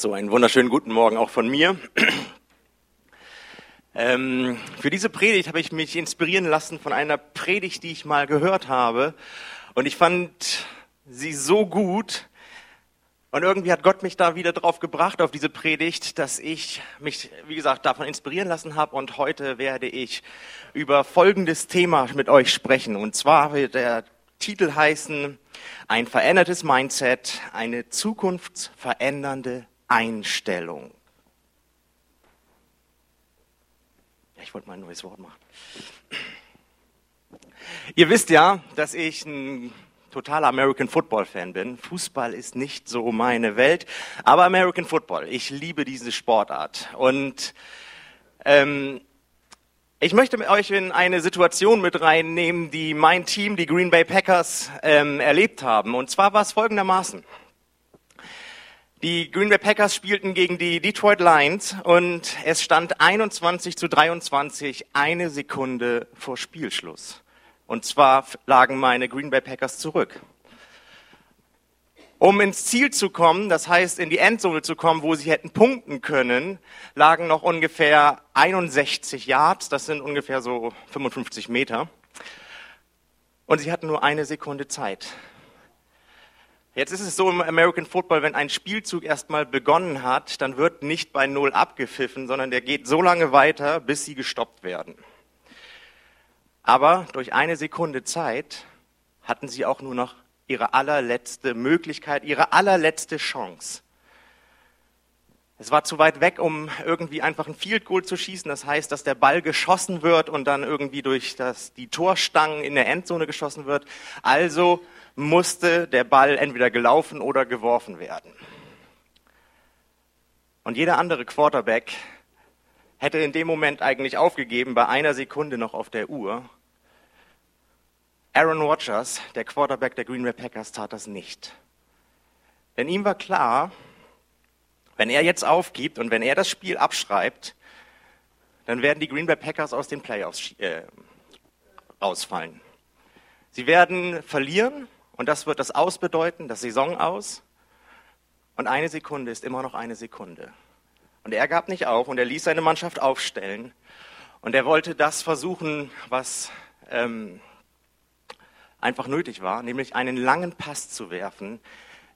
So, einen wunderschönen guten Morgen auch von mir. Ähm, für diese Predigt habe ich mich inspirieren lassen von einer Predigt, die ich mal gehört habe. Und ich fand sie so gut. Und irgendwie hat Gott mich da wieder drauf gebracht, auf diese Predigt, dass ich mich, wie gesagt, davon inspirieren lassen habe. Und heute werde ich über folgendes Thema mit euch sprechen. Und zwar wird der Titel heißen, ein verändertes Mindset, eine zukunftsverändernde Einstellung. Ich wollte mal ein neues Wort machen. Ihr wisst ja, dass ich ein totaler American Football Fan bin. Fußball ist nicht so meine Welt, aber American Football. Ich liebe diese Sportart und ähm, ich möchte euch in eine Situation mit reinnehmen, die mein Team, die Green Bay Packers, ähm, erlebt haben. Und zwar war es folgendermaßen. Die Green Bay Packers spielten gegen die Detroit Lions und es stand 21 zu 23, eine Sekunde vor Spielschluss. Und zwar lagen meine Green Bay Packers zurück. Um ins Ziel zu kommen, das heißt in die Endzone zu kommen, wo sie hätten punkten können, lagen noch ungefähr 61 Yards, das sind ungefähr so 55 Meter. Und sie hatten nur eine Sekunde Zeit. Jetzt ist es so im American Football, wenn ein Spielzug erstmal begonnen hat, dann wird nicht bei Null abgepfiffen, sondern der geht so lange weiter, bis sie gestoppt werden. Aber durch eine Sekunde Zeit hatten sie auch nur noch ihre allerletzte Möglichkeit, ihre allerletzte Chance. Es war zu weit weg, um irgendwie einfach ein Field Goal zu schießen. Das heißt, dass der Ball geschossen wird und dann irgendwie durch das, die Torstangen in der Endzone geschossen wird. Also musste der Ball entweder gelaufen oder geworfen werden. Und jeder andere Quarterback hätte in dem Moment eigentlich aufgegeben, bei einer Sekunde noch auf der Uhr. Aaron Rodgers, der Quarterback der Green Bay Packers, tat das nicht. Denn ihm war klar, wenn er jetzt aufgibt und wenn er das Spiel abschreibt, dann werden die Green Bay Packers aus den Playoffs äh, rausfallen. Sie werden verlieren und das wird das Aus bedeuten, das Saison aus. Und eine Sekunde ist immer noch eine Sekunde. Und er gab nicht auf und er ließ seine Mannschaft aufstellen. Und er wollte das versuchen, was ähm, einfach nötig war, nämlich einen langen Pass zu werfen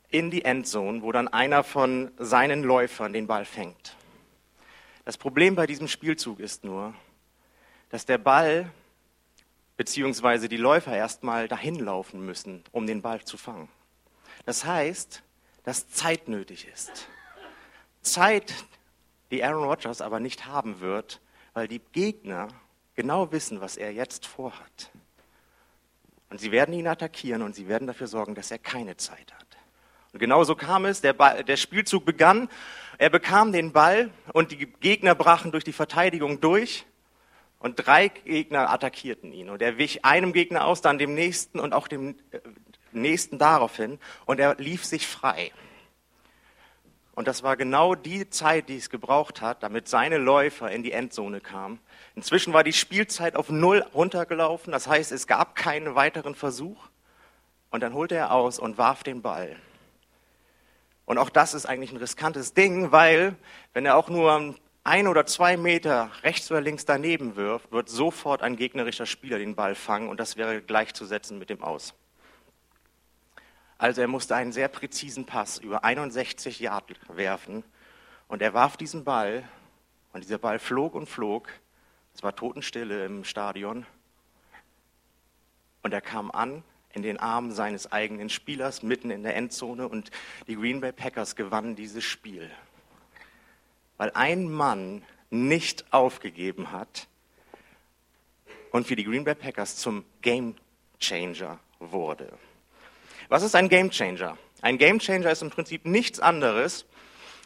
in die Endzone, wo dann einer von seinen Läufern den Ball fängt. Das Problem bei diesem Spielzug ist nur, dass der Ball beziehungsweise die Läufer erstmal dahin laufen müssen, um den Ball zu fangen. Das heißt, dass Zeit nötig ist. Zeit, die Aaron Rodgers aber nicht haben wird, weil die Gegner genau wissen, was er jetzt vorhat. Und sie werden ihn attackieren und sie werden dafür sorgen, dass er keine Zeit hat. Und genau so kam es, der, Ball, der Spielzug begann, er bekam den Ball und die Gegner brachen durch die Verteidigung durch und drei Gegner attackierten ihn. Und er wich einem Gegner aus, dann dem nächsten und auch dem äh, nächsten daraufhin. Und er lief sich frei. Und das war genau die Zeit, die es gebraucht hat, damit seine Läufer in die Endzone kamen. Inzwischen war die Spielzeit auf Null runtergelaufen. Das heißt, es gab keinen weiteren Versuch. Und dann holte er aus und warf den Ball. Und auch das ist eigentlich ein riskantes Ding, weil wenn er auch nur ein oder zwei Meter rechts oder links daneben wirft, wird sofort ein gegnerischer Spieler den Ball fangen und das wäre gleichzusetzen mit dem Aus. Also er musste einen sehr präzisen Pass über 61 Yard werfen und er warf diesen Ball und dieser Ball flog und flog. Es war Totenstille im Stadion und er kam an in den Armen seines eigenen Spielers mitten in der Endzone und die Green Bay Packers gewannen dieses Spiel weil ein Mann nicht aufgegeben hat und für die Green Bay Packers zum Game Changer wurde. Was ist ein Game Changer? Ein Game Changer ist im Prinzip nichts anderes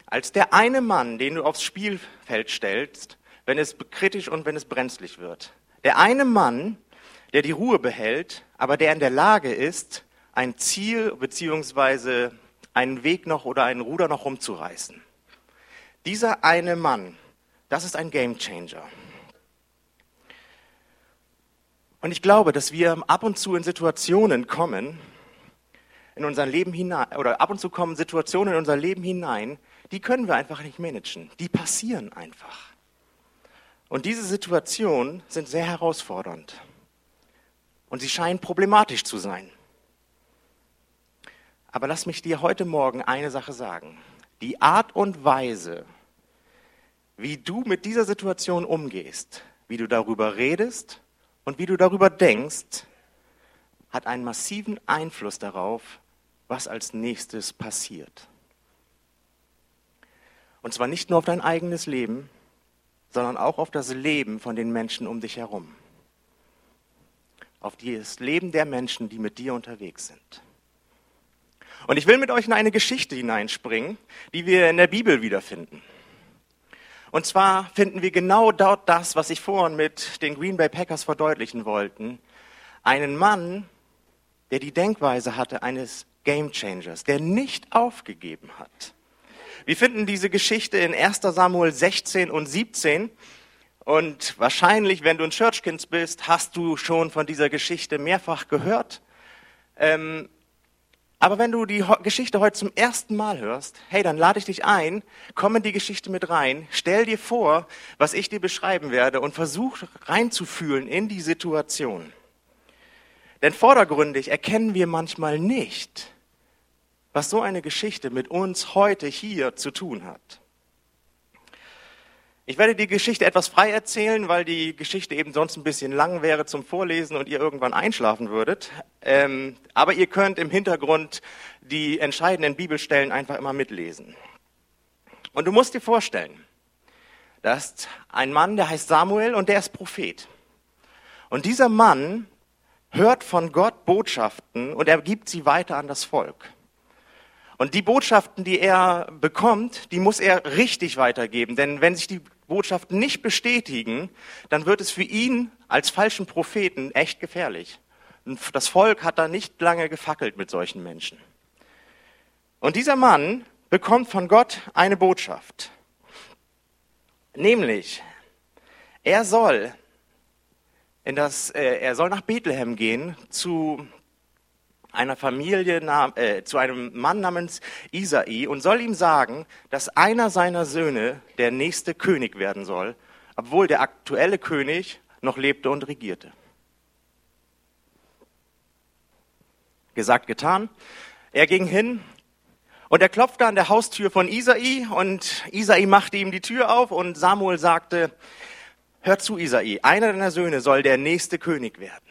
als der eine Mann, den du aufs Spielfeld stellst, wenn es kritisch und wenn es brenzlig wird. Der eine Mann, der die Ruhe behält, aber der in der Lage ist, ein Ziel beziehungsweise einen Weg noch oder einen Ruder noch rumzureißen. Dieser eine Mann, das ist ein Gamechanger. Und ich glaube, dass wir ab und zu in Situationen kommen, in unser Leben hinein, oder ab und zu kommen Situationen in unser Leben hinein, die können wir einfach nicht managen. Die passieren einfach. Und diese Situationen sind sehr herausfordernd. Und sie scheinen problematisch zu sein. Aber lass mich dir heute Morgen eine Sache sagen. Die Art und Weise, wie du mit dieser Situation umgehst, wie du darüber redest und wie du darüber denkst, hat einen massiven Einfluss darauf, was als nächstes passiert. Und zwar nicht nur auf dein eigenes Leben, sondern auch auf das Leben von den Menschen um dich herum. Auf das Leben der Menschen, die mit dir unterwegs sind. Und ich will mit euch in eine Geschichte hineinspringen, die wir in der Bibel wiederfinden. Und zwar finden wir genau dort das, was ich vorhin mit den Green Bay Packers verdeutlichen wollten. Einen Mann, der die Denkweise hatte eines Game Changers, der nicht aufgegeben hat. Wir finden diese Geschichte in 1 Samuel 16 und 17. Und wahrscheinlich, wenn du ein Churchkind bist, hast du schon von dieser Geschichte mehrfach gehört. Ähm, aber wenn du die Geschichte heute zum ersten Mal hörst, hey, dann lade ich dich ein, komm in die Geschichte mit rein, stell dir vor, was ich dir beschreiben werde und versuch reinzufühlen in die Situation. Denn vordergründig erkennen wir manchmal nicht, was so eine Geschichte mit uns heute hier zu tun hat. Ich werde die Geschichte etwas frei erzählen, weil die Geschichte eben sonst ein bisschen lang wäre zum Vorlesen und ihr irgendwann einschlafen würdet. Ähm, aber ihr könnt im Hintergrund die entscheidenden Bibelstellen einfach immer mitlesen. Und du musst dir vorstellen, dass ein Mann, der heißt Samuel und der ist Prophet. Und dieser Mann hört von Gott Botschaften und er gibt sie weiter an das Volk. Und die Botschaften, die er bekommt, die muss er richtig weitergeben. Denn wenn sich die Botschaften nicht bestätigen, dann wird es für ihn als falschen Propheten echt gefährlich. Das Volk hat da nicht lange gefackelt mit solchen Menschen. Und dieser Mann bekommt von Gott eine Botschaft. Nämlich, er soll in das, äh, er soll nach Bethlehem gehen zu einer Familie, äh, zu einem Mann namens Isai und soll ihm sagen, dass einer seiner Söhne der nächste König werden soll, obwohl der aktuelle König noch lebte und regierte. Gesagt, getan. Er ging hin und er klopfte an der Haustür von Isai und Isai machte ihm die Tür auf und Samuel sagte, hör zu Isai, einer deiner Söhne soll der nächste König werden.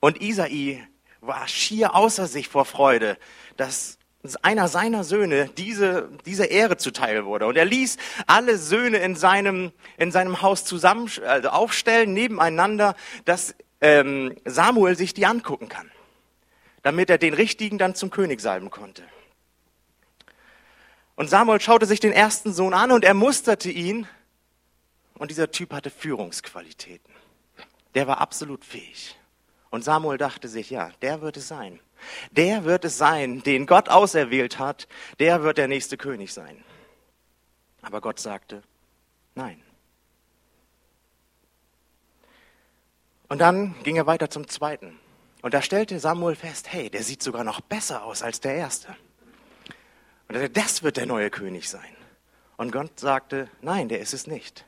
Und Isai war schier außer sich vor Freude, dass einer seiner Söhne diese, diese Ehre zuteil wurde. Und er ließ alle Söhne in seinem, in seinem Haus zusammen also aufstellen, nebeneinander, dass ähm, Samuel sich die angucken kann, damit er den Richtigen dann zum König salben konnte. Und Samuel schaute sich den ersten Sohn an und er musterte ihn. Und dieser Typ hatte Führungsqualitäten. Der war absolut fähig. Und Samuel dachte sich, ja, der wird es sein. Der wird es sein, den Gott auserwählt hat. Der wird der nächste König sein. Aber Gott sagte, nein. Und dann ging er weiter zum zweiten. Und da stellte Samuel fest, hey, der sieht sogar noch besser aus als der erste. Und das wird der neue König sein. Und Gott sagte, nein, der ist es nicht.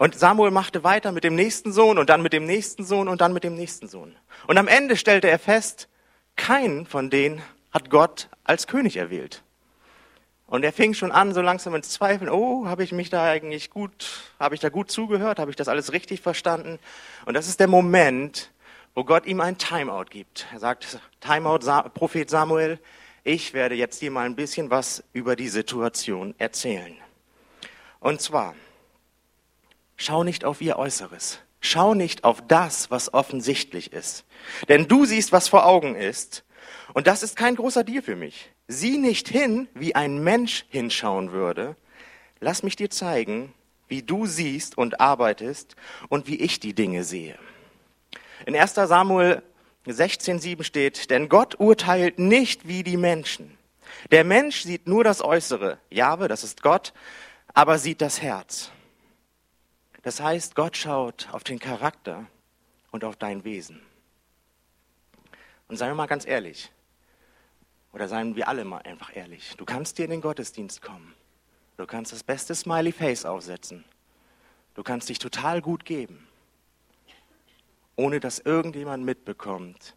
Und Samuel machte weiter mit dem nächsten Sohn und dann mit dem nächsten Sohn und dann mit dem nächsten Sohn. Und am Ende stellte er fest, keinen von denen hat Gott als König erwählt. Und er fing schon an, so langsam ins Zweifeln, oh, habe ich mich da eigentlich gut, habe ich da gut zugehört, habe ich das alles richtig verstanden? Und das ist der Moment, wo Gott ihm ein Timeout gibt. Er sagt, Timeout, Prophet Samuel, ich werde jetzt dir mal ein bisschen was über die Situation erzählen. Und zwar, Schau nicht auf ihr Äußeres. Schau nicht auf das, was offensichtlich ist. Denn du siehst, was vor Augen ist. Und das ist kein großer Deal für mich. Sieh nicht hin, wie ein Mensch hinschauen würde. Lass mich dir zeigen, wie du siehst und arbeitest und wie ich die Dinge sehe. In 1 Samuel 16,7 steht, denn Gott urteilt nicht wie die Menschen. Der Mensch sieht nur das Äußere. Jahwe, das ist Gott, aber sieht das Herz. Das heißt, Gott schaut auf den Charakter und auf dein Wesen. Und seien wir mal ganz ehrlich, Oder seien wir alle mal einfach ehrlich. Du kannst dir in den Gottesdienst kommen. Du kannst das beste Smiley Face aufsetzen. Du kannst dich total gut geben, ohne dass irgendjemand mitbekommt,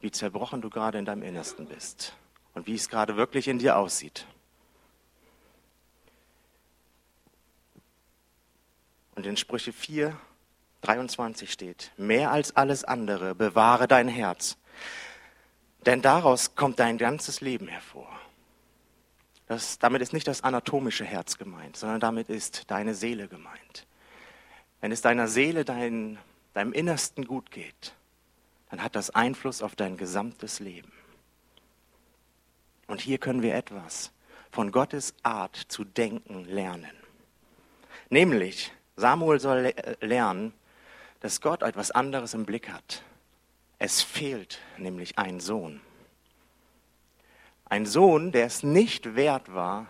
wie zerbrochen du gerade in deinem Innersten bist und wie es gerade wirklich in dir aussieht. Und in Sprüche 4, 23 steht, mehr als alles andere bewahre dein Herz, denn daraus kommt dein ganzes Leben hervor. Das, damit ist nicht das anatomische Herz gemeint, sondern damit ist deine Seele gemeint. Wenn es deiner Seele, dein, deinem Innersten gut geht, dann hat das Einfluss auf dein gesamtes Leben. Und hier können wir etwas von Gottes Art zu denken lernen. Nämlich, Samuel soll lernen, dass Gott etwas anderes im Blick hat. Es fehlt nämlich ein Sohn. Ein Sohn, der es nicht wert war,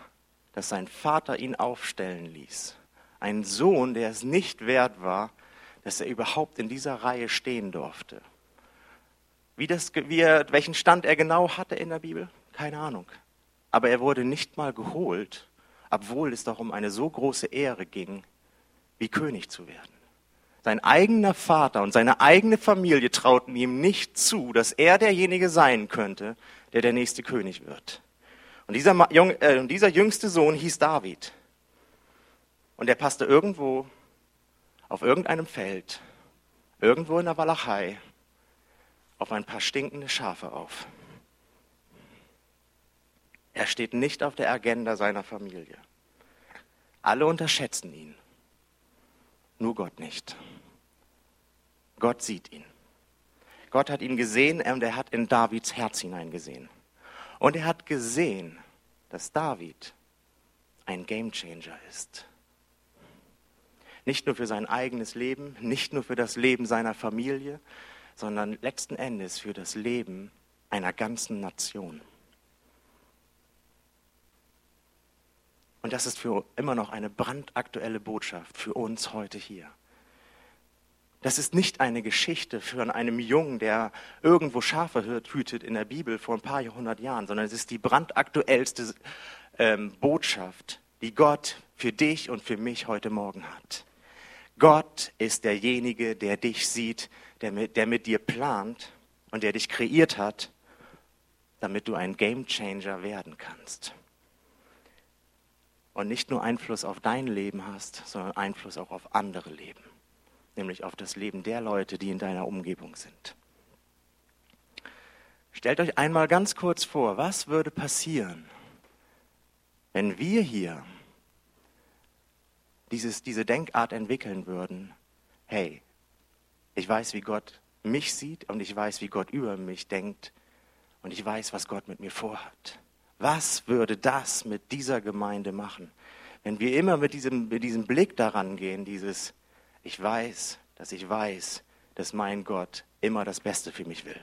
dass sein Vater ihn aufstellen ließ. Ein Sohn, der es nicht wert war, dass er überhaupt in dieser Reihe stehen durfte. Wie das, wie er, welchen Stand er genau hatte in der Bibel, keine Ahnung. Aber er wurde nicht mal geholt, obwohl es doch um eine so große Ehre ging, wie König zu werden. Sein eigener Vater und seine eigene Familie trauten ihm nicht zu, dass er derjenige sein könnte, der der nächste König wird. Und dieser, äh, dieser jüngste Sohn hieß David. Und er passte irgendwo auf irgendeinem Feld, irgendwo in der Walachei, auf ein paar stinkende Schafe auf. Er steht nicht auf der Agenda seiner Familie. Alle unterschätzen ihn nur Gott nicht. Gott sieht ihn. Gott hat ihn gesehen und er hat in Davids Herz hineingesehen. Und er hat gesehen, dass David ein Gamechanger ist. Nicht nur für sein eigenes Leben, nicht nur für das Leben seiner Familie, sondern letzten Endes für das Leben einer ganzen Nation. Und das ist für immer noch eine brandaktuelle Botschaft für uns heute hier. Das ist nicht eine Geschichte von einem Jungen, der irgendwo Schafe hütet in der Bibel vor ein paar Jahrhundert Jahren, sondern es ist die brandaktuellste ähm, Botschaft, die Gott für dich und für mich heute Morgen hat. Gott ist derjenige, der dich sieht, der mit, der mit dir plant und der dich kreiert hat, damit du ein Gamechanger werden kannst und nicht nur Einfluss auf dein Leben hast, sondern Einfluss auch auf andere Leben, nämlich auf das Leben der Leute, die in deiner Umgebung sind. Stellt euch einmal ganz kurz vor, was würde passieren, wenn wir hier dieses, diese Denkart entwickeln würden, hey, ich weiß, wie Gott mich sieht und ich weiß, wie Gott über mich denkt und ich weiß, was Gott mit mir vorhat. Was würde das mit dieser Gemeinde machen, wenn wir immer mit diesem, mit diesem Blick daran gehen, dieses, ich weiß, dass ich weiß, dass mein Gott immer das Beste für mich will.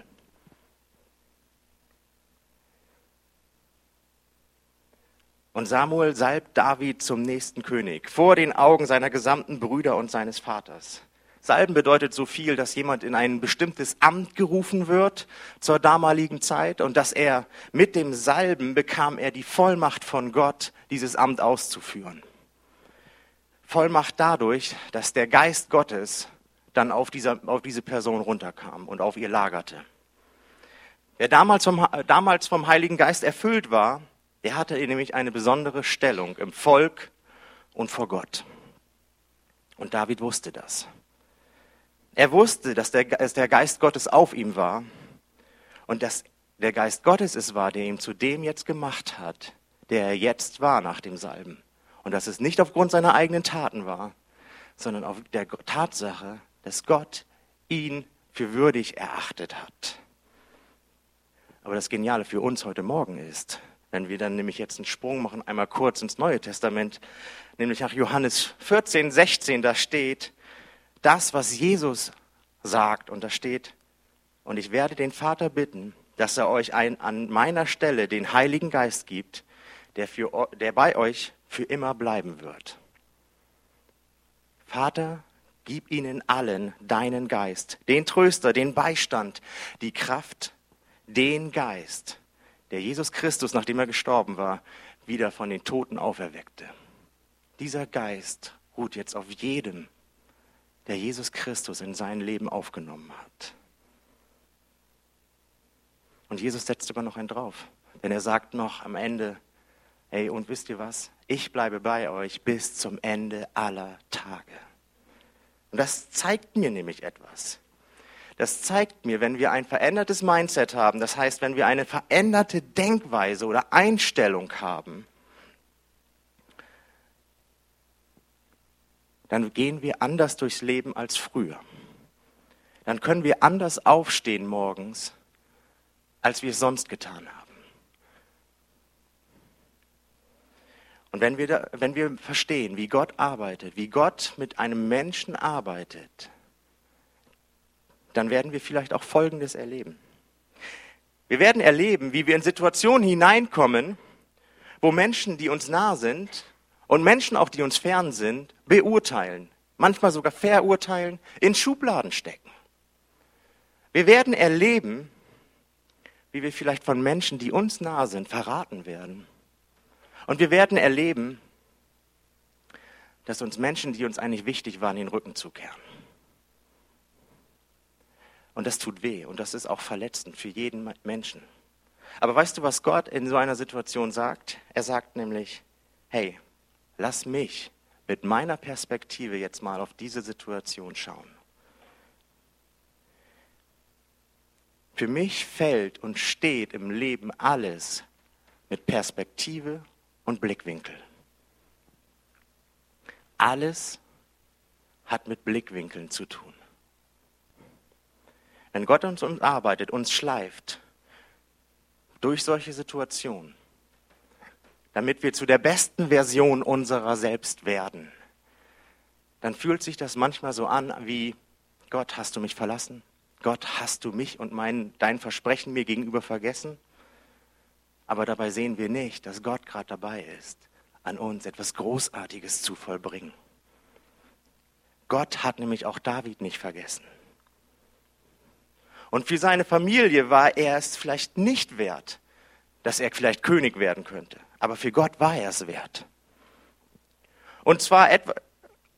Und Samuel salbt David zum nächsten König vor den Augen seiner gesamten Brüder und seines Vaters. Salben bedeutet so viel, dass jemand in ein bestimmtes Amt gerufen wird zur damaligen Zeit und dass er mit dem Salben bekam er die Vollmacht von Gott, dieses Amt auszuführen. Vollmacht dadurch, dass der Geist Gottes dann auf, dieser, auf diese Person runterkam und auf ihr lagerte. Wer damals vom, damals vom Heiligen Geist erfüllt war, der hatte nämlich eine besondere Stellung im Volk und vor Gott. Und David wusste das. Er wusste, dass der, dass der Geist Gottes auf ihm war und dass der Geist Gottes es war, der ihn zu dem jetzt gemacht hat, der er jetzt war nach dem Salben. Und dass es nicht aufgrund seiner eigenen Taten war, sondern auf der Tatsache, dass Gott ihn für würdig erachtet hat. Aber das Geniale für uns heute Morgen ist, wenn wir dann nämlich jetzt einen Sprung machen, einmal kurz ins Neue Testament, nämlich nach Johannes 14, 16, da steht, das, was Jesus sagt. Und da steht, und ich werde den Vater bitten, dass er euch ein, an meiner Stelle den Heiligen Geist gibt, der, für, der bei euch für immer bleiben wird. Vater, gib ihnen allen deinen Geist, den Tröster, den Beistand, die Kraft, den Geist, der Jesus Christus, nachdem er gestorben war, wieder von den Toten auferweckte. Dieser Geist ruht jetzt auf jedem, der Jesus Christus in sein Leben aufgenommen hat. Und Jesus setzt sogar noch einen drauf, denn er sagt noch am Ende, hey, und wisst ihr was? Ich bleibe bei euch bis zum Ende aller Tage. Und das zeigt mir nämlich etwas. Das zeigt mir, wenn wir ein verändertes Mindset haben, das heißt, wenn wir eine veränderte Denkweise oder Einstellung haben, dann gehen wir anders durchs Leben als früher. Dann können wir anders aufstehen morgens, als wir es sonst getan haben. Und wenn wir, da, wenn wir verstehen, wie Gott arbeitet, wie Gott mit einem Menschen arbeitet, dann werden wir vielleicht auch Folgendes erleben. Wir werden erleben, wie wir in Situationen hineinkommen, wo Menschen, die uns nah sind und Menschen auch, die uns fern sind, beurteilen, manchmal sogar verurteilen, in Schubladen stecken. Wir werden erleben, wie wir vielleicht von Menschen, die uns nah sind, verraten werden und wir werden erleben, dass uns Menschen, die uns eigentlich wichtig waren, den Rücken zukehren. Und das tut weh und das ist auch verletzend für jeden Menschen. Aber weißt du, was Gott in so einer Situation sagt? Er sagt nämlich, hey, lass mich mit meiner Perspektive jetzt mal auf diese Situation schauen. Für mich fällt und steht im Leben alles mit Perspektive und Blickwinkel. Alles hat mit Blickwinkeln zu tun. Wenn Gott uns arbeitet, uns schleift durch solche Situationen, damit wir zu der besten Version unserer selbst werden, dann fühlt sich das manchmal so an wie, Gott, hast du mich verlassen? Gott, hast du mich und mein, dein Versprechen mir gegenüber vergessen? Aber dabei sehen wir nicht, dass Gott gerade dabei ist, an uns etwas Großartiges zu vollbringen. Gott hat nämlich auch David nicht vergessen. Und für seine Familie war er es vielleicht nicht wert, dass er vielleicht König werden könnte. Aber für Gott war er es wert. Und zwar, etwa,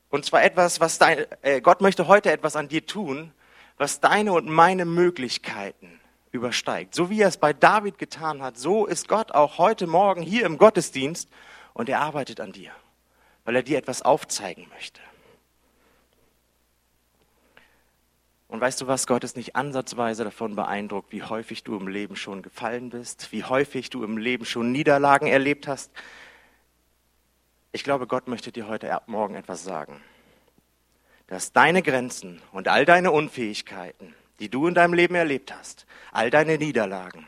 und zwar etwas, was dein, äh, Gott möchte heute etwas an dir tun, was deine und meine Möglichkeiten übersteigt. So wie er es bei David getan hat, so ist Gott auch heute Morgen hier im Gottesdienst und er arbeitet an dir, weil er dir etwas aufzeigen möchte. Und weißt du was, Gott ist nicht ansatzweise davon beeindruckt, wie häufig du im Leben schon gefallen bist, wie häufig du im Leben schon Niederlagen erlebt hast. Ich glaube, Gott möchte dir heute Morgen etwas sagen, dass deine Grenzen und all deine Unfähigkeiten die du in deinem Leben erlebt hast, all deine Niederlagen,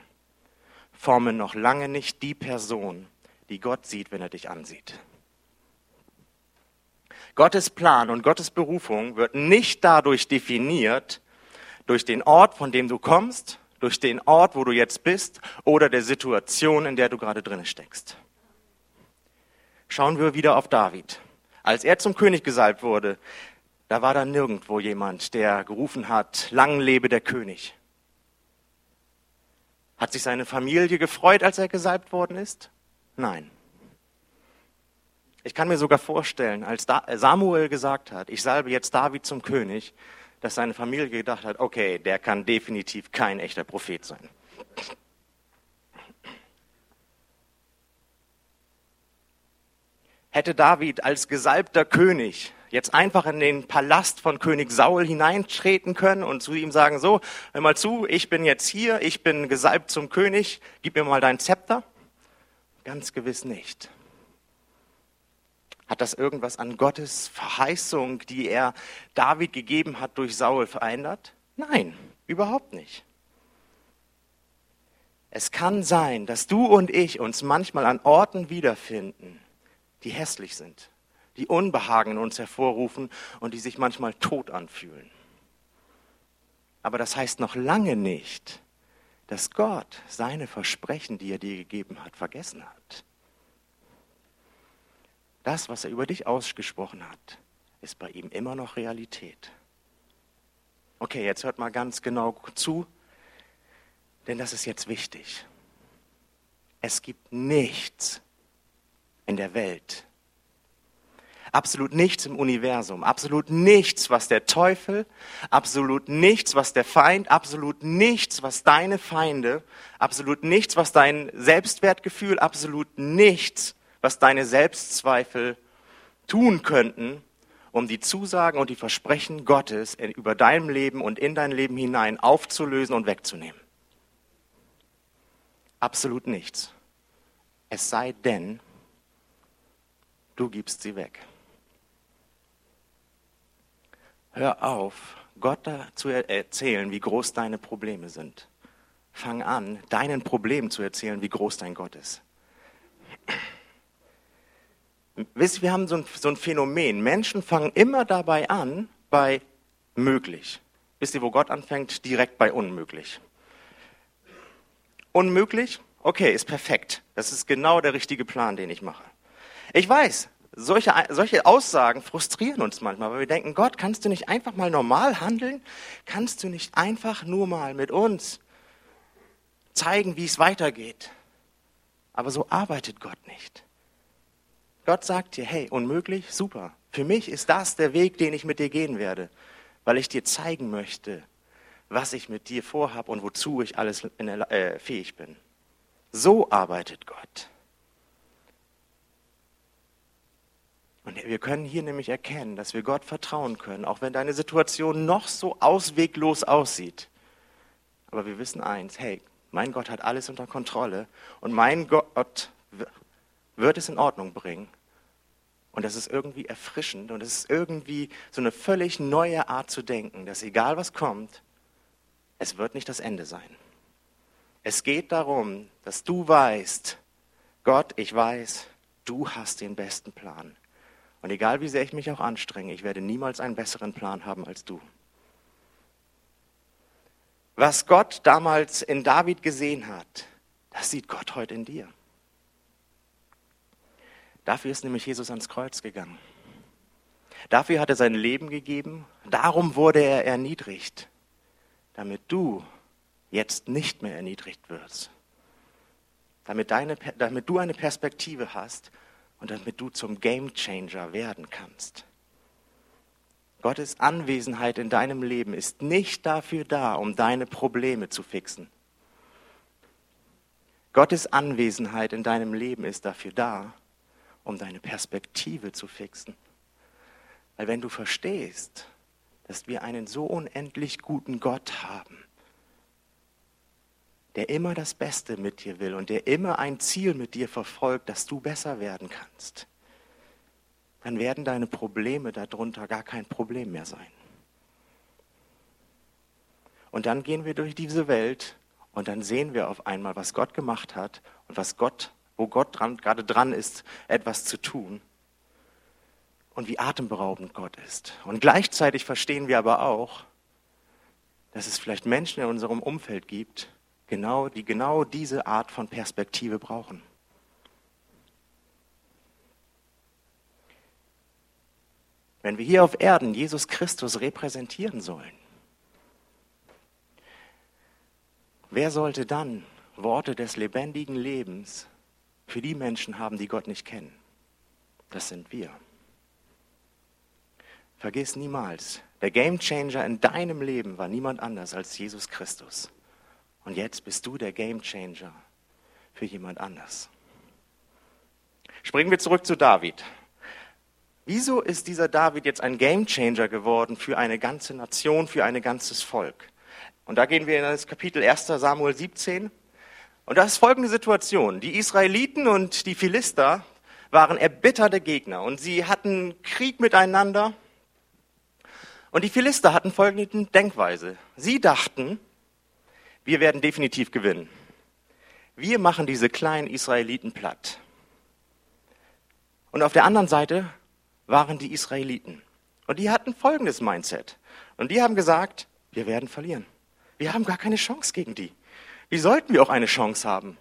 formen noch lange nicht die Person, die Gott sieht, wenn er dich ansieht. Gottes Plan und Gottes Berufung wird nicht dadurch definiert, durch den Ort, von dem du kommst, durch den Ort, wo du jetzt bist oder der Situation, in der du gerade drin steckst. Schauen wir wieder auf David. Als er zum König gesalbt wurde, da war da nirgendwo jemand, der gerufen hat, lang lebe der König. Hat sich seine Familie gefreut, als er gesalbt worden ist? Nein. Ich kann mir sogar vorstellen, als Samuel gesagt hat, ich salbe jetzt David zum König, dass seine Familie gedacht hat, okay, der kann definitiv kein echter Prophet sein. Hätte David als gesalbter König jetzt einfach in den Palast von König Saul hineintreten können und zu ihm sagen, so, hör mal zu, ich bin jetzt hier, ich bin gesalbt zum König, gib mir mal dein Zepter? Ganz gewiss nicht. Hat das irgendwas an Gottes Verheißung, die er David gegeben hat, durch Saul verändert? Nein, überhaupt nicht. Es kann sein, dass du und ich uns manchmal an Orten wiederfinden, die hässlich sind, die Unbehagen in uns hervorrufen und die sich manchmal tot anfühlen. Aber das heißt noch lange nicht, dass Gott seine Versprechen, die er dir gegeben hat, vergessen hat. Das, was er über dich ausgesprochen hat, ist bei ihm immer noch Realität. Okay, jetzt hört mal ganz genau zu, denn das ist jetzt wichtig. Es gibt nichts in der Welt, absolut nichts im Universum, absolut nichts, was der Teufel, absolut nichts, was der Feind, absolut nichts, was deine Feinde, absolut nichts, was dein Selbstwertgefühl, absolut nichts, was deine Selbstzweifel tun könnten, um die Zusagen und die Versprechen Gottes über dein Leben und in dein Leben hinein aufzulösen und wegzunehmen. Absolut nichts. Es sei denn, du gibst sie weg. Hör auf, Gott zu erzählen, wie groß deine Probleme sind. Fang an, deinen Problemen zu erzählen, wie groß dein Gott ist. Wisst ihr, wir haben so ein, so ein Phänomen. Menschen fangen immer dabei an, bei möglich. Wisst ihr, wo Gott anfängt? Direkt bei unmöglich. Unmöglich? Okay, ist perfekt. Das ist genau der richtige Plan, den ich mache. Ich weiß, solche, solche Aussagen frustrieren uns manchmal, weil wir denken, Gott, kannst du nicht einfach mal normal handeln? Kannst du nicht einfach nur mal mit uns zeigen, wie es weitergeht? Aber so arbeitet Gott nicht. Gott sagt dir, hey, unmöglich, super. Für mich ist das der Weg, den ich mit dir gehen werde, weil ich dir zeigen möchte, was ich mit dir vorhab und wozu ich alles der, äh, fähig bin. So arbeitet Gott. Und wir können hier nämlich erkennen, dass wir Gott vertrauen können, auch wenn deine Situation noch so ausweglos aussieht. Aber wir wissen eins, hey, mein Gott hat alles unter Kontrolle und mein Gott wird es in Ordnung bringen. Und das ist irgendwie erfrischend und es ist irgendwie so eine völlig neue Art zu denken, dass egal was kommt, es wird nicht das Ende sein. Es geht darum, dass du weißt, Gott, ich weiß, du hast den besten Plan. Und egal wie sehr ich mich auch anstrenge, ich werde niemals einen besseren Plan haben als du. Was Gott damals in David gesehen hat, das sieht Gott heute in dir. Dafür ist nämlich Jesus ans Kreuz gegangen. Dafür hat er sein Leben gegeben. Darum wurde er erniedrigt, damit du jetzt nicht mehr erniedrigt wirst. Damit, deine, damit du eine Perspektive hast und damit du zum Gamechanger werden kannst. Gottes Anwesenheit in deinem Leben ist nicht dafür da, um deine Probleme zu fixen. Gottes Anwesenheit in deinem Leben ist dafür da, um deine Perspektive zu fixen. Weil wenn du verstehst, dass wir einen so unendlich guten Gott haben, der immer das Beste mit dir will und der immer ein Ziel mit dir verfolgt, dass du besser werden kannst, dann werden deine Probleme darunter gar kein Problem mehr sein. Und dann gehen wir durch diese Welt und dann sehen wir auf einmal, was Gott gemacht hat und was Gott, wo Gott dran, gerade dran ist, etwas zu tun. Und wie atemberaubend Gott ist. Und gleichzeitig verstehen wir aber auch, dass es vielleicht Menschen in unserem Umfeld gibt, genau, die genau diese Art von Perspektive brauchen. Wenn wir hier auf Erden Jesus Christus repräsentieren sollen, wer sollte dann Worte des lebendigen Lebens für die Menschen haben, die Gott nicht kennen? Das sind wir. Vergiss niemals, der Gamechanger in deinem Leben war niemand anders als Jesus Christus. Und jetzt bist du der Gamechanger für jemand anders. Springen wir zurück zu David. Wieso ist dieser David jetzt ein Gamechanger geworden für eine ganze Nation, für ein ganzes Volk? Und da gehen wir in das Kapitel 1 Samuel 17. Und das ist folgende Situation. Die Israeliten und die Philister waren erbitterte Gegner und sie hatten Krieg miteinander. Und die Philister hatten folgende Denkweise. Sie dachten, wir werden definitiv gewinnen. Wir machen diese kleinen Israeliten platt. Und auf der anderen Seite waren die Israeliten. Und die hatten folgendes Mindset. Und die haben gesagt, wir werden verlieren. Wir haben gar keine Chance gegen die. Wie sollten wir auch eine Chance haben?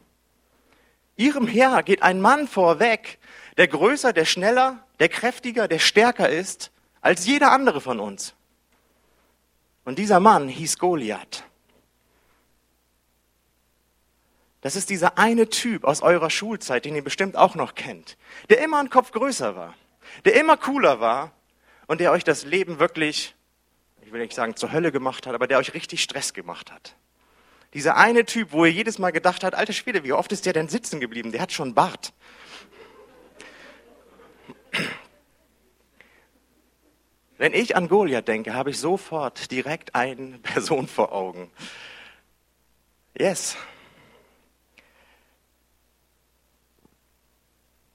Ihrem Herr geht ein Mann vorweg, der größer, der schneller, der kräftiger, der stärker ist als jeder andere von uns. Und dieser Mann hieß Goliath. Das ist dieser eine Typ aus eurer Schulzeit, den ihr bestimmt auch noch kennt, der immer einen Kopf größer war, der immer cooler war und der euch das Leben wirklich, ich will nicht sagen zur Hölle gemacht hat, aber der euch richtig Stress gemacht hat. Dieser eine Typ, wo ihr jedes Mal gedacht habt, alter Schwede, wie oft ist der denn sitzen geblieben? Der hat schon Bart. Wenn ich an Goliath denke, habe ich sofort direkt eine Person vor Augen. Yes.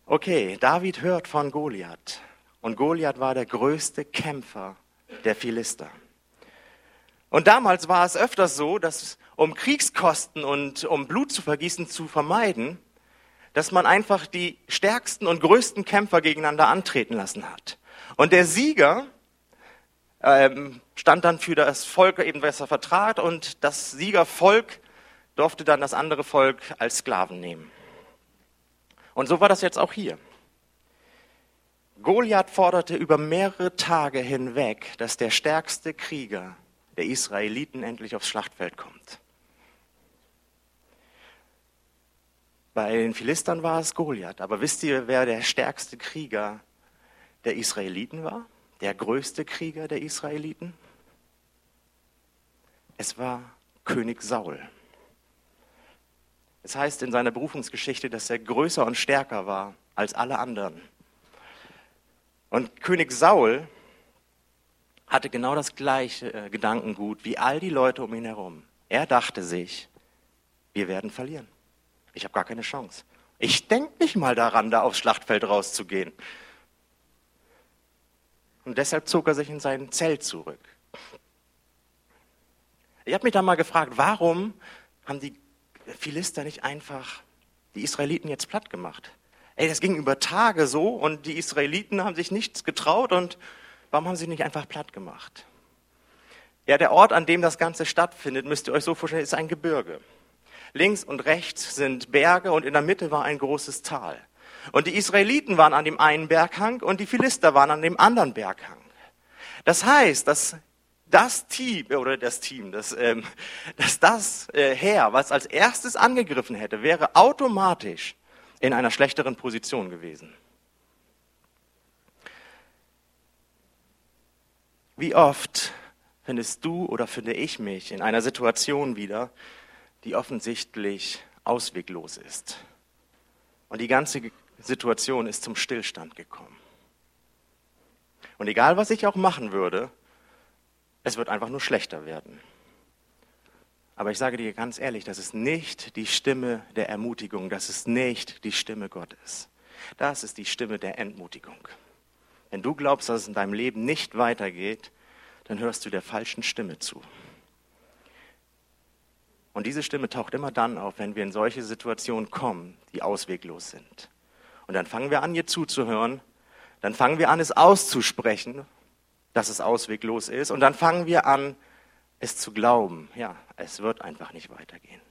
Okay, David hört von Goliath. Und Goliath war der größte Kämpfer der Philister. Und damals war es öfters so, dass um Kriegskosten und um Blut zu vergießen zu vermeiden, dass man einfach die stärksten und größten Kämpfer gegeneinander antreten lassen hat. Und der Sieger ähm, stand dann für das Volk eben, was er vertrat, und das Siegervolk durfte dann das andere Volk als Sklaven nehmen. Und so war das jetzt auch hier. Goliath forderte über mehrere Tage hinweg, dass der stärkste Krieger der Israeliten endlich aufs Schlachtfeld kommt. Bei den Philistern war es Goliath, aber wisst ihr, wer der stärkste Krieger der Israeliten war? Der größte Krieger der Israeliten? Es war König Saul. Es heißt in seiner Berufungsgeschichte, dass er größer und stärker war als alle anderen. Und König Saul hatte genau das gleiche äh, Gedankengut wie all die Leute um ihn herum. Er dachte sich, wir werden verlieren. Ich habe gar keine Chance. Ich denke nicht mal daran, da aufs Schlachtfeld rauszugehen. Und deshalb zog er sich in sein Zelt zurück. Ich habe mich dann mal gefragt, warum haben die Philister nicht einfach die Israeliten jetzt platt gemacht? Ey, das ging über Tage so und die Israeliten haben sich nichts getraut und warum haben sie nicht einfach platt gemacht? Ja, der Ort, an dem das Ganze stattfindet, müsst ihr euch so vorstellen, ist ein Gebirge. Links und rechts sind Berge und in der Mitte war ein großes Tal. Und die Israeliten waren an dem einen Berghang und die Philister waren an dem anderen Berghang. Das heißt, dass das Team oder das Team, das, ähm, dass das äh, Heer, was als erstes angegriffen hätte, wäre automatisch in einer schlechteren Position gewesen. Wie oft findest du oder finde ich mich in einer Situation wieder, die offensichtlich ausweglos ist. Und die ganze Situation ist zum Stillstand gekommen. Und egal, was ich auch machen würde, es wird einfach nur schlechter werden. Aber ich sage dir ganz ehrlich, das ist nicht die Stimme der Ermutigung, das ist nicht die Stimme Gottes. Das ist die Stimme der Entmutigung. Wenn du glaubst, dass es in deinem Leben nicht weitergeht, dann hörst du der falschen Stimme zu. Und diese Stimme taucht immer dann auf, wenn wir in solche Situationen kommen, die ausweglos sind. Und dann fangen wir an, ihr zuzuhören. Dann fangen wir an, es auszusprechen, dass es ausweglos ist. Und dann fangen wir an, es zu glauben, ja, es wird einfach nicht weitergehen.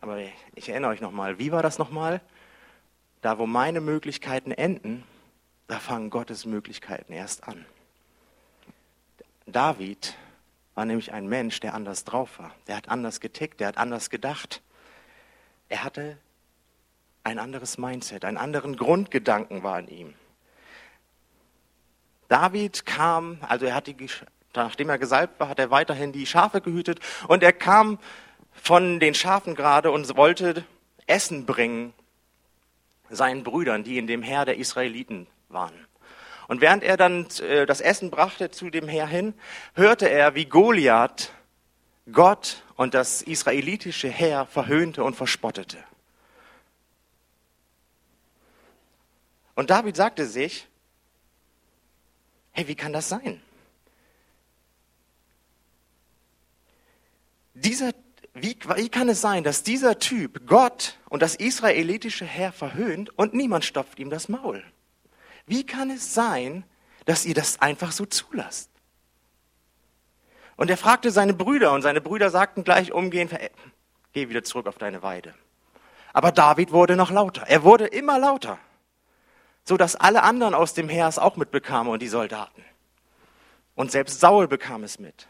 Aber ich erinnere euch nochmal, wie war das nochmal? Da, wo meine Möglichkeiten enden, da fangen Gottes Möglichkeiten erst an. David war nämlich ein Mensch, der anders drauf war. Der hat anders getickt, der hat anders gedacht. Er hatte ein anderes Mindset, einen anderen Grundgedanken war in ihm. David kam, also er hat die Nachdem er gesalbt war, hat er weiterhin die Schafe gehütet und er kam von den Schafen gerade und wollte Essen bringen seinen Brüdern, die in dem Heer der Israeliten waren. Und während er dann äh, das Essen brachte zu dem Heer hin, hörte er, wie Goliath Gott und das israelitische Heer verhöhnte und verspottete. Und David sagte sich, hey, wie kann das sein? dieser, wie, wie kann es sein, dass dieser Typ Gott und das israelitische Heer verhöhnt und niemand stopft ihm das Maul? Wie kann es sein, dass ihr das einfach so zulasst? Und er fragte seine Brüder und seine Brüder sagten gleich umgehend, geh wieder zurück auf deine Weide. Aber David wurde noch lauter. Er wurde immer lauter, so dass alle anderen aus dem Heer es auch mitbekamen und die Soldaten. Und selbst Saul bekam es mit.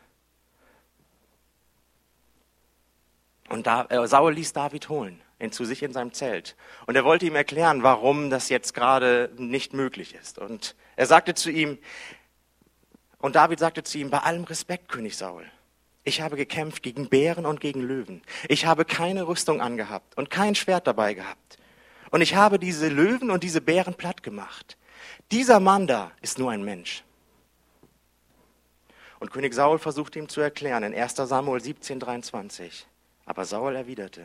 Und äh, Saul ließ David holen, ihn zu sich in seinem Zelt. Und er wollte ihm erklären, warum das jetzt gerade nicht möglich ist. Und er sagte zu ihm, und David sagte zu ihm, bei allem Respekt, König Saul, ich habe gekämpft gegen Bären und gegen Löwen. Ich habe keine Rüstung angehabt und kein Schwert dabei gehabt. Und ich habe diese Löwen und diese Bären platt gemacht. Dieser Mann da ist nur ein Mensch. Und König Saul versuchte ihm zu erklären in 1 Samuel 17, 23. Aber Saul erwiderte,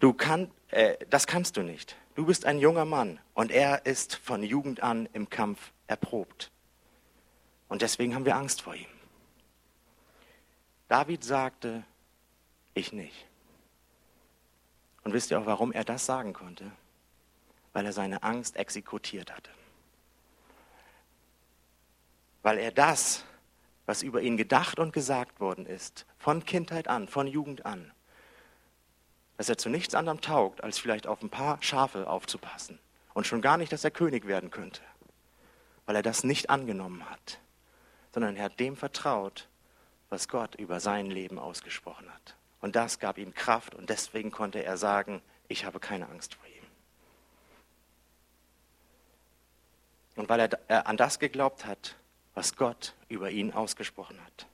du kann, äh, das kannst du nicht. Du bist ein junger Mann und er ist von Jugend an im Kampf erprobt. Und deswegen haben wir Angst vor ihm. David sagte, ich nicht. Und wisst ihr auch, warum er das sagen konnte? Weil er seine Angst exekutiert hatte. Weil er das, was über ihn gedacht und gesagt worden ist, von Kindheit an, von Jugend an, dass er zu nichts anderem taugt, als vielleicht auf ein paar Schafe aufzupassen und schon gar nicht, dass er König werden könnte, weil er das nicht angenommen hat, sondern er hat dem vertraut, was Gott über sein Leben ausgesprochen hat. Und das gab ihm Kraft und deswegen konnte er sagen, ich habe keine Angst vor ihm. Und weil er an das geglaubt hat, was Gott über ihn ausgesprochen hat.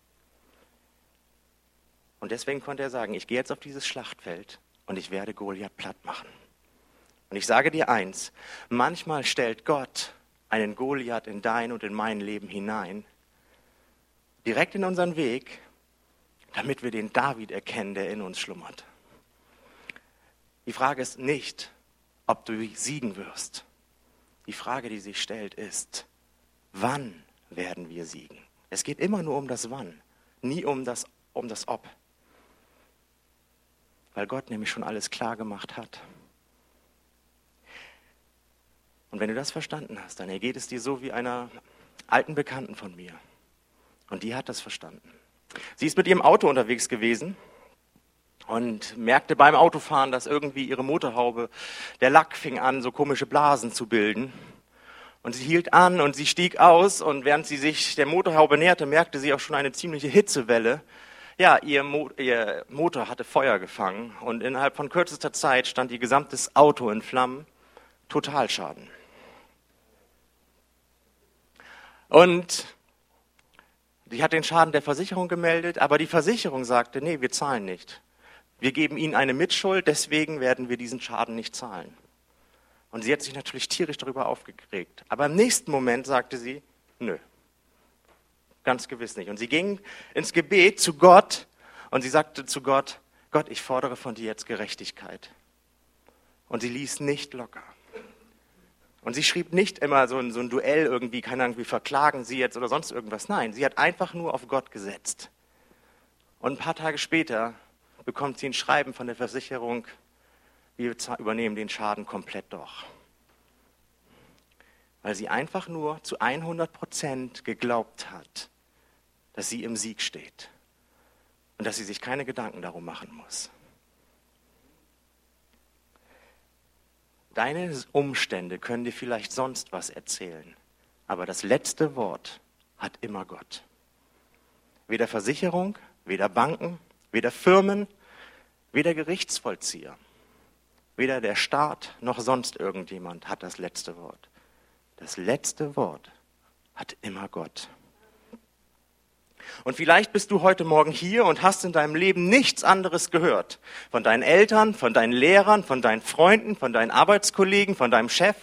Und deswegen konnte er sagen, ich gehe jetzt auf dieses Schlachtfeld und ich werde Goliath platt machen. Und ich sage dir eins, manchmal stellt Gott einen Goliath in dein und in mein Leben hinein, direkt in unseren Weg, damit wir den David erkennen, der in uns schlummert. Die Frage ist nicht, ob du siegen wirst. Die Frage, die sich stellt, ist, wann werden wir siegen? Es geht immer nur um das Wann, nie um das, um das Ob. Weil Gott nämlich schon alles klar gemacht hat. Und wenn du das verstanden hast, dann ergeht es dir so wie einer alten Bekannten von mir. Und die hat das verstanden. Sie ist mit ihrem Auto unterwegs gewesen und merkte beim Autofahren, dass irgendwie ihre Motorhaube, der Lack fing an, so komische Blasen zu bilden. Und sie hielt an und sie stieg aus und während sie sich der Motorhaube näherte, merkte sie auch schon eine ziemliche Hitzewelle. Ja, ihr, Mo ihr Motor hatte Feuer gefangen und innerhalb von kürzester Zeit stand ihr gesamtes Auto in Flammen. Totalschaden. Und die hat den Schaden der Versicherung gemeldet, aber die Versicherung sagte, nee, wir zahlen nicht. Wir geben Ihnen eine Mitschuld, deswegen werden wir diesen Schaden nicht zahlen. Und sie hat sich natürlich tierisch darüber aufgeregt. Aber im nächsten Moment sagte sie, nö, ganz gewiss nicht. Und sie ging ins Gebet zu Gott und sie sagte zu Gott, Gott, ich fordere von dir jetzt Gerechtigkeit. Und sie ließ nicht locker. Und sie schrieb nicht immer so ein, so ein Duell irgendwie, keine Ahnung, wie verklagen sie jetzt oder sonst irgendwas. Nein, sie hat einfach nur auf Gott gesetzt. Und ein paar Tage später bekommt sie ein Schreiben von der Versicherung, wir übernehmen den Schaden komplett doch. Weil sie einfach nur zu 100 Prozent geglaubt hat, dass sie im Sieg steht und dass sie sich keine Gedanken darum machen muss. Deine Umstände können dir vielleicht sonst was erzählen, aber das letzte Wort hat immer Gott. Weder Versicherung, weder Banken, weder Firmen, weder Gerichtsvollzieher, weder der Staat noch sonst irgendjemand hat das letzte Wort. Das letzte Wort hat immer Gott. Und vielleicht bist du heute Morgen hier und hast in deinem Leben nichts anderes gehört. Von deinen Eltern, von deinen Lehrern, von deinen Freunden, von deinen Arbeitskollegen, von deinem Chef.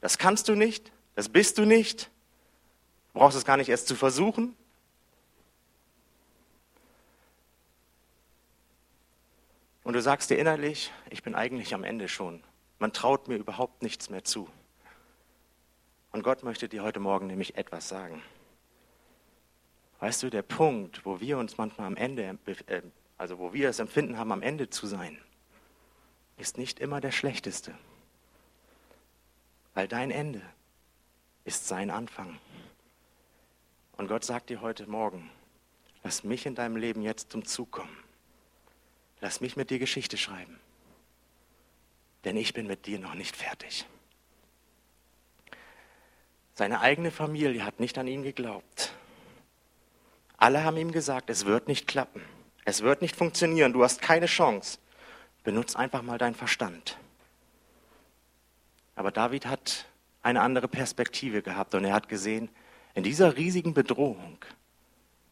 Das kannst du nicht, das bist du nicht. Du brauchst es gar nicht erst zu versuchen. Und du sagst dir innerlich, ich bin eigentlich am Ende schon. Man traut mir überhaupt nichts mehr zu. Und Gott möchte dir heute Morgen nämlich etwas sagen. Weißt du, der Punkt, wo wir uns manchmal am Ende, äh, also wo wir das Empfinden haben, am Ende zu sein, ist nicht immer der schlechteste. Weil dein Ende ist sein Anfang. Und Gott sagt dir heute Morgen, lass mich in deinem Leben jetzt zum Zug kommen. Lass mich mit dir Geschichte schreiben. Denn ich bin mit dir noch nicht fertig. Seine eigene Familie hat nicht an ihn geglaubt. Alle haben ihm gesagt, es wird nicht klappen. Es wird nicht funktionieren, du hast keine Chance. Benutz einfach mal deinen Verstand. Aber David hat eine andere Perspektive gehabt und er hat gesehen, in dieser riesigen Bedrohung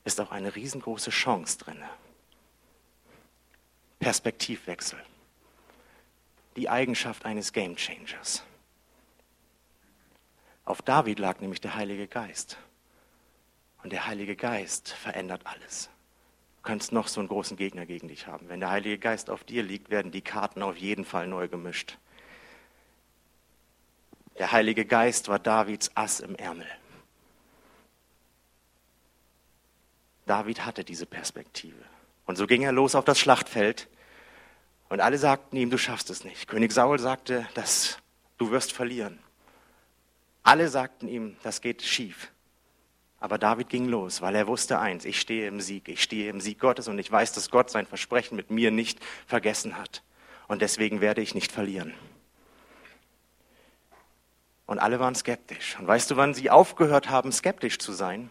ist auch eine riesengroße Chance drin. Perspektivwechsel. Die Eigenschaft eines Gamechangers. Auf David lag nämlich der Heilige Geist. Und der Heilige Geist verändert alles. Du kannst noch so einen großen Gegner gegen dich haben. Wenn der Heilige Geist auf dir liegt, werden die Karten auf jeden Fall neu gemischt. Der Heilige Geist war Davids Ass im Ärmel. David hatte diese Perspektive. Und so ging er los auf das Schlachtfeld. Und alle sagten ihm, du schaffst es nicht. König Saul sagte, dass du wirst verlieren. Alle sagten ihm, das geht schief. Aber David ging los, weil er wusste eins, ich stehe im Sieg, ich stehe im Sieg Gottes und ich weiß, dass Gott sein Versprechen mit mir nicht vergessen hat. Und deswegen werde ich nicht verlieren. Und alle waren skeptisch. Und weißt du, wann sie aufgehört haben, skeptisch zu sein?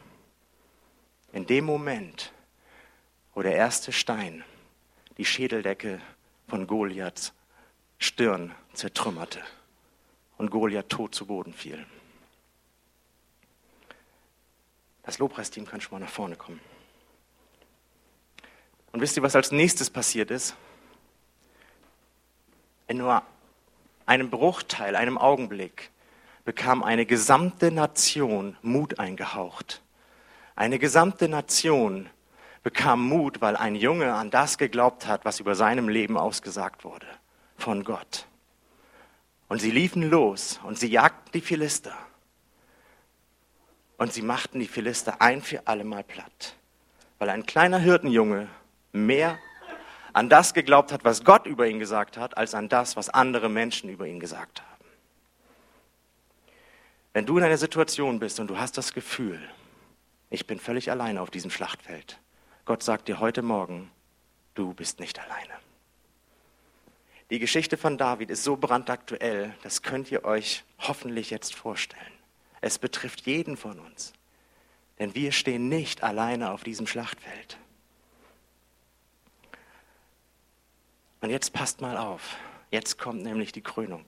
In dem Moment, wo der erste Stein die Schädeldecke von Goliaths Stirn zertrümmerte und Goliath tot zu Boden fiel. Das Lobpreisteam kann schon mal nach vorne kommen. Und wisst ihr, was als nächstes passiert ist? In nur einem Bruchteil, einem Augenblick, bekam eine gesamte Nation Mut eingehaucht. Eine gesamte Nation bekam Mut, weil ein Junge an das geglaubt hat, was über seinem Leben ausgesagt wurde von Gott. Und sie liefen los und sie jagten die Philister. Und sie machten die Philister ein für allemal platt, weil ein kleiner Hirtenjunge mehr an das geglaubt hat, was Gott über ihn gesagt hat, als an das, was andere Menschen über ihn gesagt haben. Wenn du in einer Situation bist und du hast das Gefühl, ich bin völlig alleine auf diesem Schlachtfeld, Gott sagt dir heute Morgen, du bist nicht alleine. Die Geschichte von David ist so brandaktuell, das könnt ihr euch hoffentlich jetzt vorstellen. Es betrifft jeden von uns, denn wir stehen nicht alleine auf diesem Schlachtfeld. Und jetzt passt mal auf, jetzt kommt nämlich die Krönung.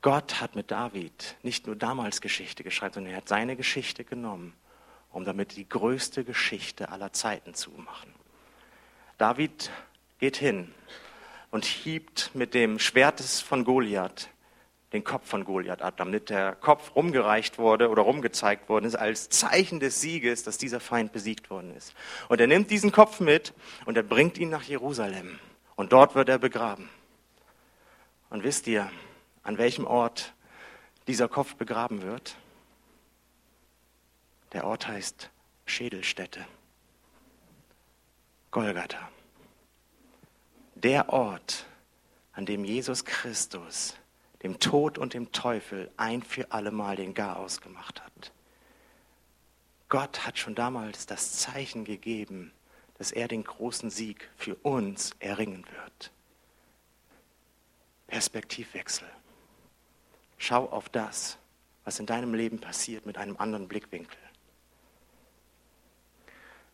Gott hat mit David nicht nur damals Geschichte geschrieben, sondern er hat seine Geschichte genommen, um damit die größte Geschichte aller Zeiten zu machen. David geht hin und hiebt mit dem Schwert von Goliath den Kopf von Goliath ab, damit der Kopf rumgereicht wurde oder rumgezeigt worden ist als Zeichen des Sieges, dass dieser Feind besiegt worden ist. Und er nimmt diesen Kopf mit und er bringt ihn nach Jerusalem und dort wird er begraben. Und wisst ihr, an welchem Ort dieser Kopf begraben wird? Der Ort heißt Schädelstätte. Golgatha. Der Ort, an dem Jesus Christus dem Tod und dem Teufel ein für allemal den Garaus gemacht hat. Gott hat schon damals das Zeichen gegeben, dass er den großen Sieg für uns erringen wird. Perspektivwechsel. Schau auf das, was in deinem Leben passiert, mit einem anderen Blickwinkel.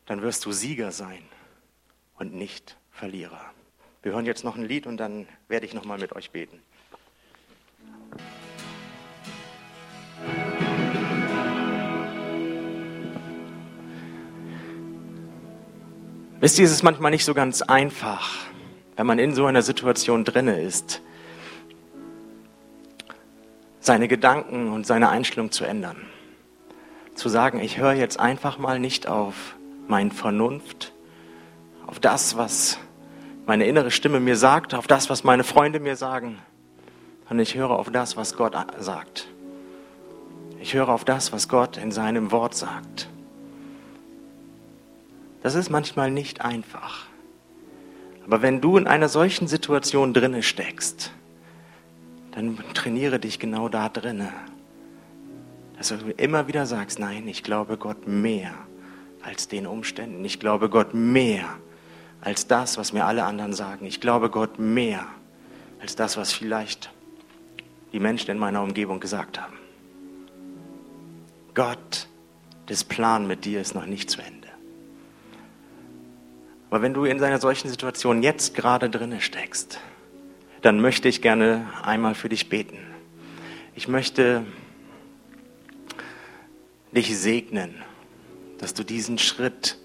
Dann wirst du Sieger sein und nicht Verlierer. Wir hören jetzt noch ein Lied und dann werde ich noch mal mit euch beten. Wisst ihr, es ist manchmal nicht so ganz einfach, wenn man in so einer Situation drinne ist, seine Gedanken und seine Einstellung zu ändern. Zu sagen, ich höre jetzt einfach mal nicht auf meine Vernunft, auf das, was meine innere Stimme mir sagt, auf das, was meine Freunde mir sagen, sondern ich höre auf das, was Gott sagt. Ich höre auf das, was Gott in seinem Wort sagt. Das ist manchmal nicht einfach. Aber wenn du in einer solchen Situation drinne steckst, dann trainiere dich genau da drinne. Dass du immer wieder sagst, nein, ich glaube Gott mehr als den Umständen. Ich glaube Gott mehr als das, was mir alle anderen sagen. Ich glaube Gott mehr als das, was vielleicht die Menschen in meiner Umgebung gesagt haben. Gott, das Plan mit dir ist noch nicht zu Ende. Aber wenn du in einer solchen Situation jetzt gerade drinne steckst, dann möchte ich gerne einmal für dich beten. Ich möchte dich segnen, dass du diesen Schritt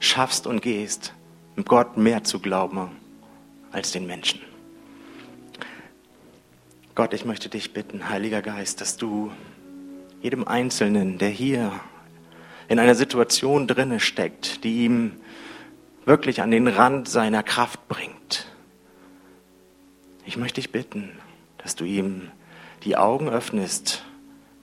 schaffst und gehst, Gott mehr zu glauben als den Menschen. Gott, ich möchte dich bitten, Heiliger Geist, dass du jedem Einzelnen, der hier in einer Situation drinne steckt, die ihm wirklich an den Rand seiner Kraft bringt. Ich möchte dich bitten, dass du ihm die Augen öffnest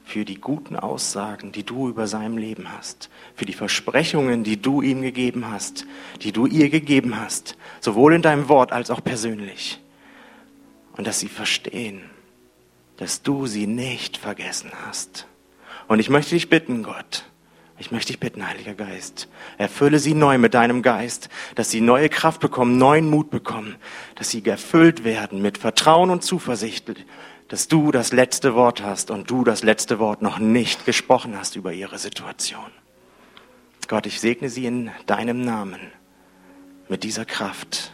für die guten Aussagen, die du über seinem Leben hast, für die Versprechungen, die du ihm gegeben hast, die du ihr gegeben hast, sowohl in deinem Wort als auch persönlich. Und dass sie verstehen, dass du sie nicht vergessen hast. Und ich möchte dich bitten, Gott, ich möchte dich bitten, Heiliger Geist, erfülle sie neu mit deinem Geist, dass sie neue Kraft bekommen, neuen Mut bekommen, dass sie erfüllt werden mit Vertrauen und Zuversicht, dass du das letzte Wort hast und du das letzte Wort noch nicht gesprochen hast über ihre Situation. Gott, ich segne sie in deinem Namen mit dieser Kraft.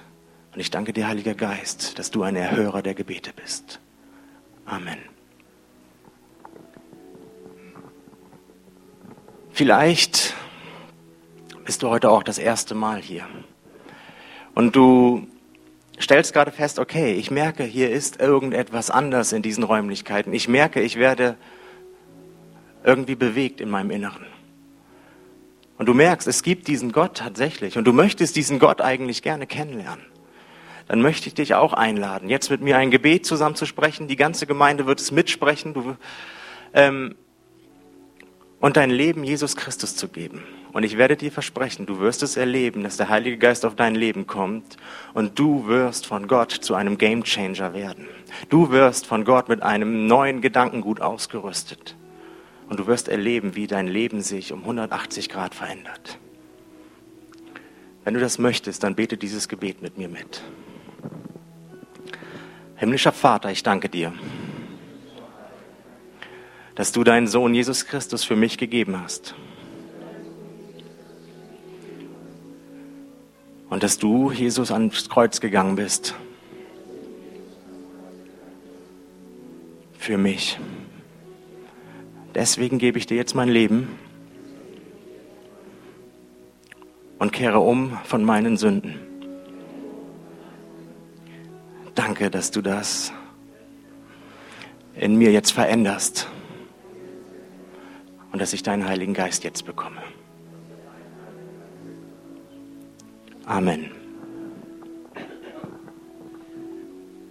Und ich danke dir, Heiliger Geist, dass du ein Erhörer der Gebete bist. Amen. Vielleicht bist du heute auch das erste Mal hier. Und du stellst gerade fest, okay, ich merke, hier ist irgendetwas anders in diesen Räumlichkeiten. Ich merke, ich werde irgendwie bewegt in meinem Inneren. Und du merkst, es gibt diesen Gott tatsächlich. Und du möchtest diesen Gott eigentlich gerne kennenlernen. Dann möchte ich dich auch einladen, jetzt mit mir ein Gebet zusammenzusprechen. Die ganze Gemeinde wird es mitsprechen. Du, ähm, und dein Leben Jesus Christus zu geben. Und ich werde dir versprechen, du wirst es erleben, dass der Heilige Geist auf dein Leben kommt und du wirst von Gott zu einem Gamechanger werden. Du wirst von Gott mit einem neuen Gedankengut ausgerüstet. Und du wirst erleben, wie dein Leben sich um 180 Grad verändert. Wenn du das möchtest, dann bete dieses Gebet mit mir mit. Himmlischer Vater, ich danke dir dass du deinen Sohn Jesus Christus für mich gegeben hast. Und dass du, Jesus, ans Kreuz gegangen bist. Für mich. Deswegen gebe ich dir jetzt mein Leben und kehre um von meinen Sünden. Danke, dass du das in mir jetzt veränderst und dass ich deinen Heiligen Geist jetzt bekomme. Amen.